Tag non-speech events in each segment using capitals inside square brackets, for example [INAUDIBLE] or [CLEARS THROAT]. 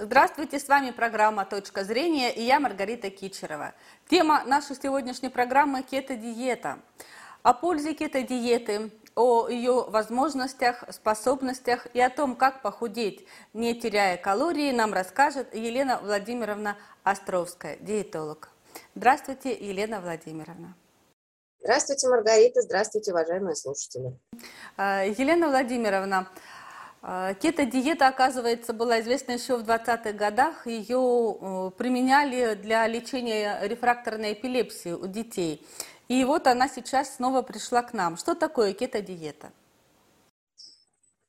Здравствуйте, с вами программа «Точка зрения» и я Маргарита Кичерова. Тема нашей сегодняшней программы – кето-диета. О пользе кето-диеты, о ее возможностях, способностях и о том, как похудеть, не теряя калории, нам расскажет Елена Владимировна Островская, диетолог. Здравствуйте, Елена Владимировна. Здравствуйте, Маргарита. Здравствуйте, уважаемые слушатели. А, Елена Владимировна, Кето-диета, оказывается, была известна еще в 20-х годах. Ее э, применяли для лечения рефракторной эпилепсии у детей. И вот она сейчас снова пришла к нам. Что такое кето-диета?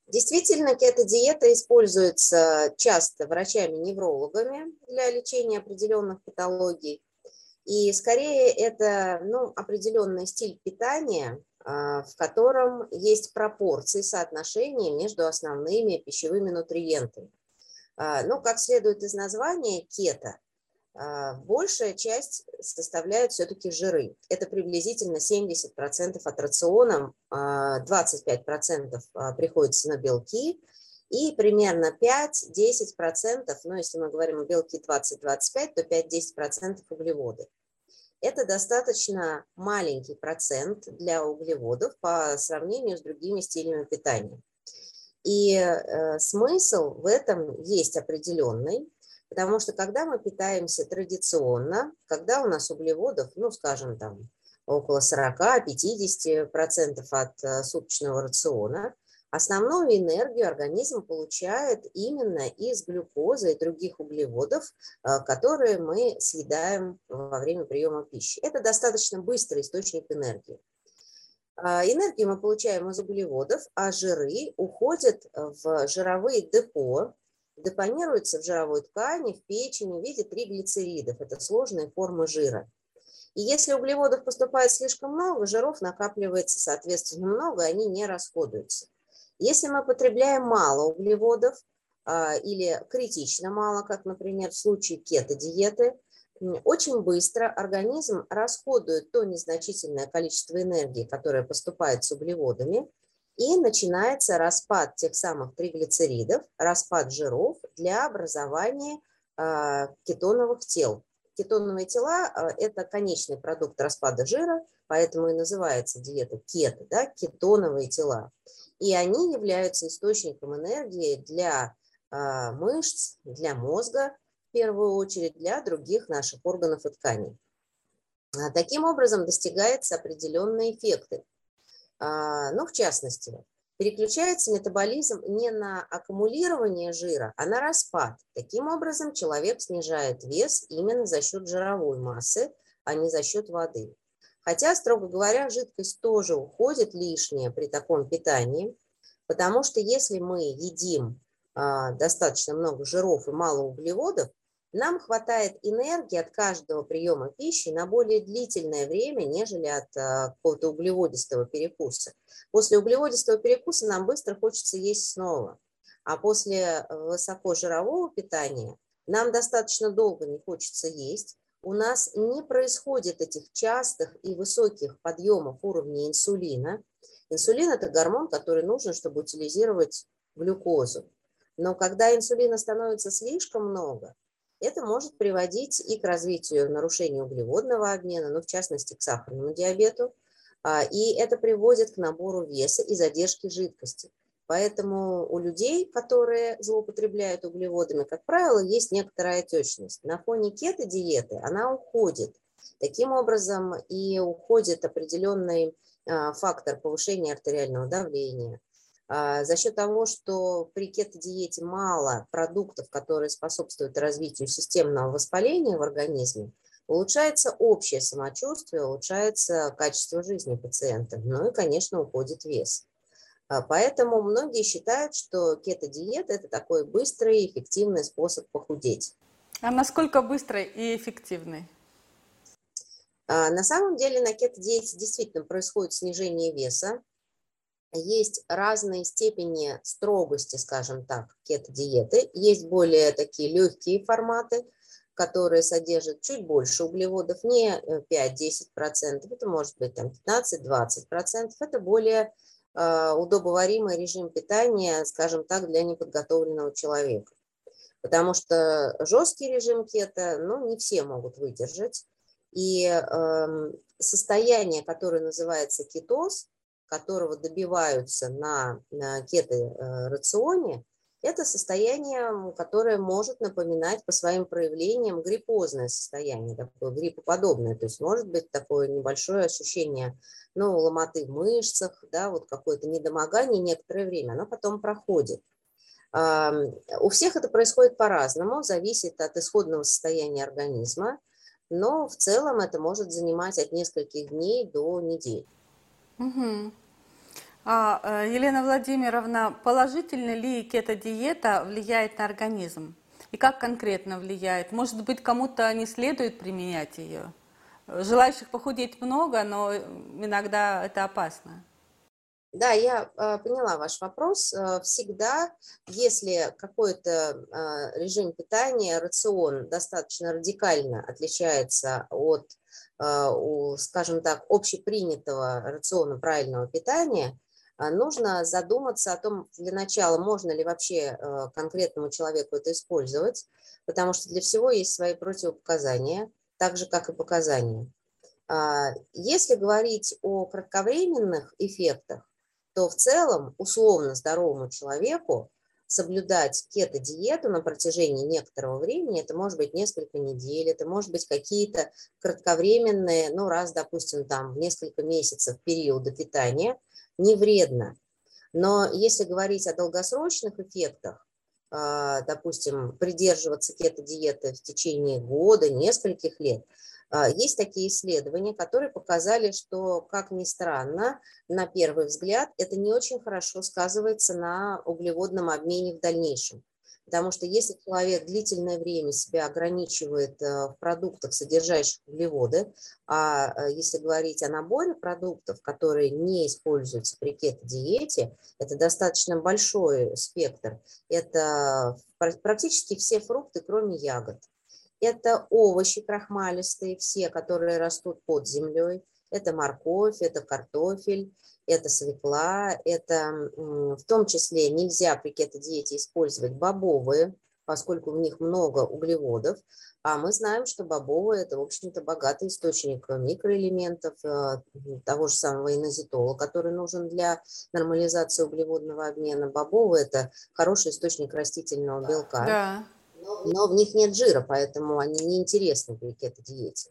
Действительно, кето-диета используется часто врачами-неврологами для лечения определенных патологий. И скорее это ну, определенный стиль питания, а, в котором есть пропорции, соотношения между основными пищевыми нутриентами. А, ну, как следует из названия, кето, а, большая часть составляют все-таки жиры. Это приблизительно 70% от рациона, 25% приходится на белки, и примерно 5-10%, ну, если мы говорим о белке 20-25, то 5-10% углеводы. Это достаточно маленький процент для углеводов по сравнению с другими стилями питания. И э, смысл в этом есть определенный, потому что когда мы питаемся традиционно, когда у нас углеводов, ну, скажем, там около 40-50% от э, суточного рациона, Основную энергию организм получает именно из глюкозы и других углеводов, э, которые мы съедаем во время приема пищи. Это достаточно быстрый источник энергии. А, энергию мы получаем из углеводов, а жиры уходят в жировые депо, депонируются в жировой ткани, в печени в виде триглицеридов. Это сложные формы жира. И если углеводов поступает слишком много, жиров накапливается соответственно много, они не расходуются. Если мы потребляем мало углеводов а, или критично мало, как, например, в случае кето-диеты, очень быстро организм расходует то незначительное количество энергии, которое поступает с углеводами, и начинается распад тех самых триглицеридов, распад жиров для образования а, кетоновых тел. Кетоновые тела а, – это конечный продукт распада жира, поэтому и называется диета кето, да, кетоновые тела и они являются источником энергии для а, мышц, для мозга, в первую очередь, для других наших органов и тканей. А, таким образом достигаются определенные эффекты. А, ну, в частности, переключается метаболизм не на аккумулирование жира, а на распад. Таким образом, человек снижает вес именно за счет жировой массы, а не за счет воды. Хотя, строго говоря, жидкость тоже уходит лишняя при таком питании, потому что если мы едим а, достаточно много жиров и мало углеводов, нам хватает энергии от каждого приема пищи на более длительное время, нежели от а, какого-то углеводистого перекуса. После углеводистого перекуса нам быстро хочется есть снова. А после высокожирового питания нам достаточно долго не хочется есть, у нас не происходит этих частых и высоких подъемов уровня инсулина. Инсулин – это гормон, который нужен, чтобы утилизировать глюкозу. Но когда инсулина становится слишком много, это может приводить и к развитию нарушения углеводного обмена, ну, в частности, к сахарному диабету, а, и это приводит к набору веса и задержке жидкости. Поэтому у людей, которые злоупотребляют углеводами, как правило, есть некоторая отечность. На фоне кето-диеты она уходит. Таким образом и уходит определенный а, фактор повышения артериального давления. А, за счет того, что при кето-диете мало продуктов, которые способствуют развитию системного воспаления в организме, улучшается общее самочувствие, улучшается качество жизни пациента, ну и, конечно, уходит вес. А, поэтому многие считают, что кето-диета – это такой быстрый и эффективный способ похудеть. А насколько быстрый и эффективный? А, на самом деле на кето-диете действительно происходит снижение веса. Есть разные степени строгости, скажем так, кето-диеты. Есть более такие легкие форматы, которые содержат чуть больше углеводов, не 5-10%, э, это может быть там 15-20%, это более удобоваримый режим питания, скажем так, для неподготовленного человека. потому что жесткий режим кето, ну, не все могут выдержать. И э, состояние, которое называется кетоз, которого добиваются на, на кето-рационе, это состояние, которое может напоминать по своим проявлениям гриппозное состояние, такое гриппоподобное. То есть может быть такое небольшое ощущение ну, ломоты в мышцах, да, вот какое-то недомогание некоторое время, оно потом проходит. У всех это происходит по-разному, зависит от исходного состояния организма, но в целом это может занимать от нескольких дней до недель. Угу. А, э, Елена Владимировна, положительно ли кето-диета влияет на организм? И как конкретно влияет? Может быть, кому-то не следует применять ее? Желающих похудеть много, но иногда это опасно. Да, я э, поняла ваш вопрос. Э, всегда, если какой-то режим питания, рацион достаточно радикально отличается от, скажем так, общепринятого рациона правильного питания, нужно задуматься о том, для начала, можно ли вообще э, конкретному человеку это использовать, потому что для всего есть свои противопоказания, так же, как и показания. А, если говорить о кратковременных эффектах, то в целом условно здоровому человеку соблюдать кето-диету на протяжении некоторого времени, это может быть несколько недель, это может быть какие-то кратковременные, ну раз, допустим, там в несколько месяцев периода питания – не вредно. Но если говорить о долгосрочных эффектах, а, допустим, придерживаться кето-диеты в течение года, нескольких лет, а, есть такие исследования, которые показали, что, как ни странно, на первый взгляд, это не очень хорошо сказывается на углеводном обмене в дальнейшем. Потому что если человек длительное время себя ограничивает э, в продуктах, содержащих углеводы, а э, если говорить о наборе продуктов, которые не используются при кето-диете, это достаточно большой спектр. Это практически все фрукты, кроме ягод. Это овощи крахмалистые, все, которые растут под землей. Это морковь, это картофель, это свекла, это в том числе нельзя при кето-диете использовать бобовые, поскольку в них много углеводов, а мы знаем, что бобовые – это, в общем-то, богатый источник микроэлементов, э, того же самого инозитола, который нужен для нормализации углеводного обмена. Бобовые – это хороший источник растительного белка, да. но в них нет жира, поэтому они неинтересны при кето-диете.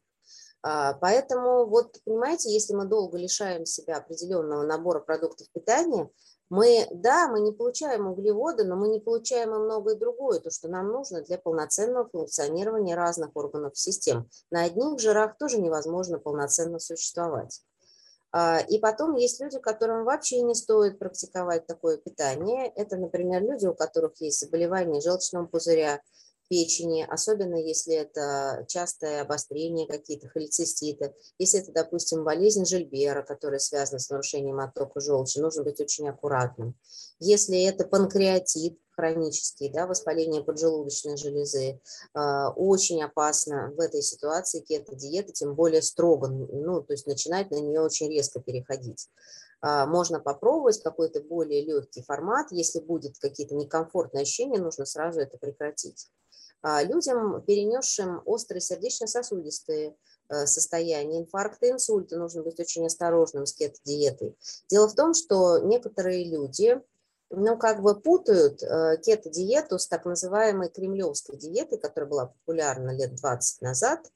А, поэтому, вот, понимаете, если мы долго лишаем себя определенного набора продуктов питания, мы, да, мы не получаем углеводы, но мы не получаем и многое другое, то, что нам нужно для полноценного функционирования разных органов систем. На одних жирах тоже невозможно полноценно существовать. А, и потом есть люди, которым вообще не стоит практиковать такое питание. Это, например, люди, у которых есть заболевание желчного пузыря, печени, особенно если это частое обострение какие-то холециститы, если это, допустим, болезнь Жильбера, которая связана с нарушением оттока желчи, нужно быть очень аккуратным. Если это панкреатит хронический, да, воспаление поджелудочной железы, а, очень опасно в этой ситуации кето-диета, тем более строго, ну, то есть начинать на нее очень резко переходить можно попробовать какой-то более легкий формат. Если будет какие-то некомфортные ощущения, нужно сразу это прекратить. А, людям, перенесшим острые сердечно-сосудистые э, состояния, инфаркты, инсульты, нужно быть очень осторожным с кето-диетой. Дело в том, что некоторые люди, ну, как бы путают э, кето-диету с так называемой кремлевской диетой, которая была популярна лет 20 назад.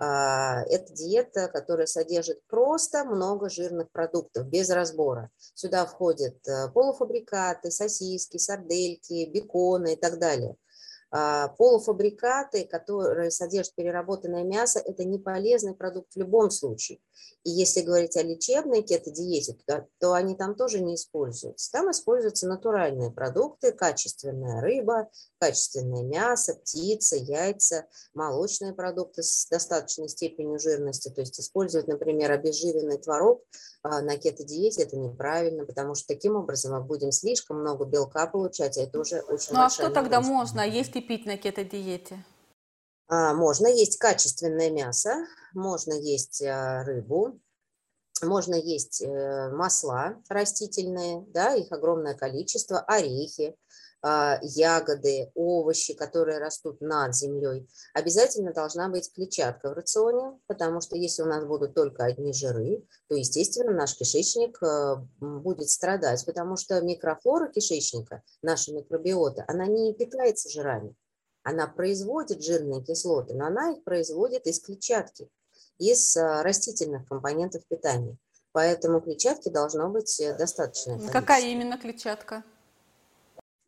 А, это диета, которая содержит просто много жирных продуктов, без разбора. Сюда входят э, полуфабрикаты, сосиски, сардельки, беконы и так далее – полуфабрикаты, которые содержат переработанное мясо, это не полезный продукт в любом случае. И если говорить о лечебной кето-диете, то, то они там тоже не используются. Там используются натуральные продукты, качественная рыба, качественное мясо, птица, яйца, молочные продукты с достаточной степенью жирности. То есть использовать, например, обезжиренный творог а, на кето-диете это неправильно, потому что таким образом мы будем слишком много белка получать, а это уже очень Ну а что тогда можно есть и пить на кето-диете? А, можно есть качественное мясо, можно есть а, рыбу, можно есть э, масла растительные, да, их огромное количество, орехи, ягоды, овощи, которые растут над землей. Обязательно должна быть клетчатка в рационе, потому что если у нас будут только одни жиры, то, естественно, наш кишечник э, будет страдать, потому что микрофлора кишечника, наша микробиота, она не питается жирами. Она производит жирные кислоты, но она их производит из клетчатки, из э, растительных компонентов питания. Поэтому клетчатки должно быть э, достаточно. Какая именно клетчатка?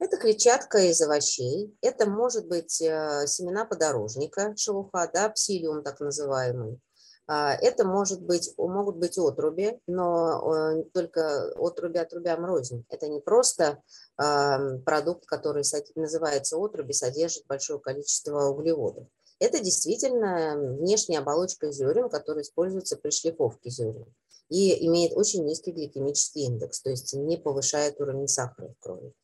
Это клетчатка из овощей, это может быть э, семена подорожника, шелуха, да, псилиум так называемый. А, это может быть, могут быть отруби, но только отруби отрубям рознь. Это не просто продукт, который называется отруби, содержит большое количество углеводов. Это действительно внешняя оболочка зерен, которая используется при шлифовке зерен и имеет очень низкий гликемический индекс, то есть не повышает уровень сахара в крови.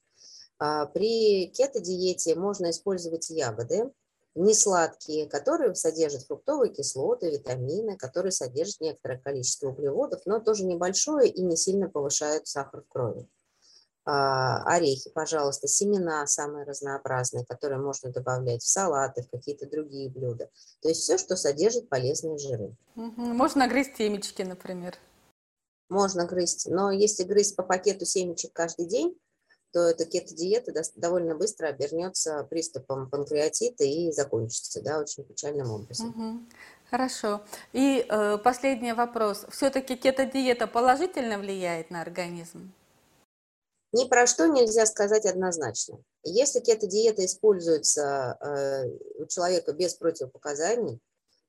А, при кето-диете можно использовать ягоды, несладкие, которые содержат фруктовые кислоты, витамины, которые содержат некоторое количество углеводов, но тоже небольшое и не сильно повышают сахар в крови. А, орехи, пожалуйста, семена самые разнообразные, которые можно добавлять в салаты, в какие-то другие блюда. То есть все, что содержит полезные жиры. Можно грызть семечки, например. Можно грызть, но если грызть по пакету семечек каждый день, то эта кето-диета довольно быстро обернется приступом панкреатита и закончится да, очень печальным образом. Угу. Хорошо. И э, последний вопрос. Все-таки кето-диета положительно влияет на организм? Ни про что нельзя сказать однозначно. Если кето-диета используется э, у человека без противопоказаний,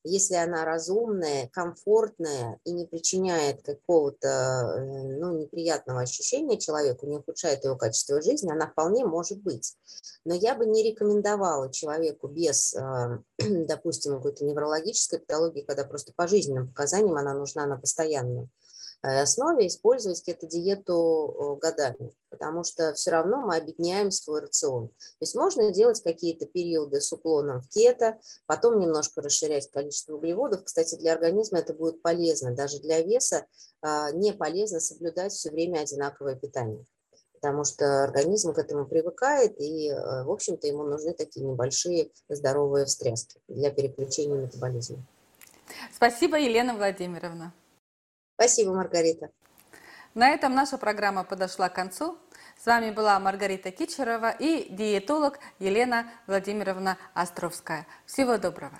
если она разумная, комфортная и не причиняет какого-то э, ну, неприятного ощущения человеку, не ухудшает его качество жизни, она вполне может быть. Но я бы не рекомендовала человеку без, э, [CLEARS THROAT] допустим, какой-то неврологической патологии, когда просто по жизненным показаниям она нужна на постоянную основе использовать кето-диету годами, потому что все равно мы объединяем свой рацион. То есть можно делать какие-то периоды с уклоном в кето, потом немножко расширять количество углеводов. Кстати, для организма это будет полезно. Даже для веса а, не полезно соблюдать все время одинаковое питание потому что организм к этому привыкает, и, э, в общем-то, ему нужны такие небольшие здоровые встряски для переключения метаболизма. Спасибо, Елена Владимировна. Спасибо, Маргарита. На этом наша программа подошла к концу. С вами была Маргарита Кичерова и диетолог Елена Владимировна Островская. Всего доброго.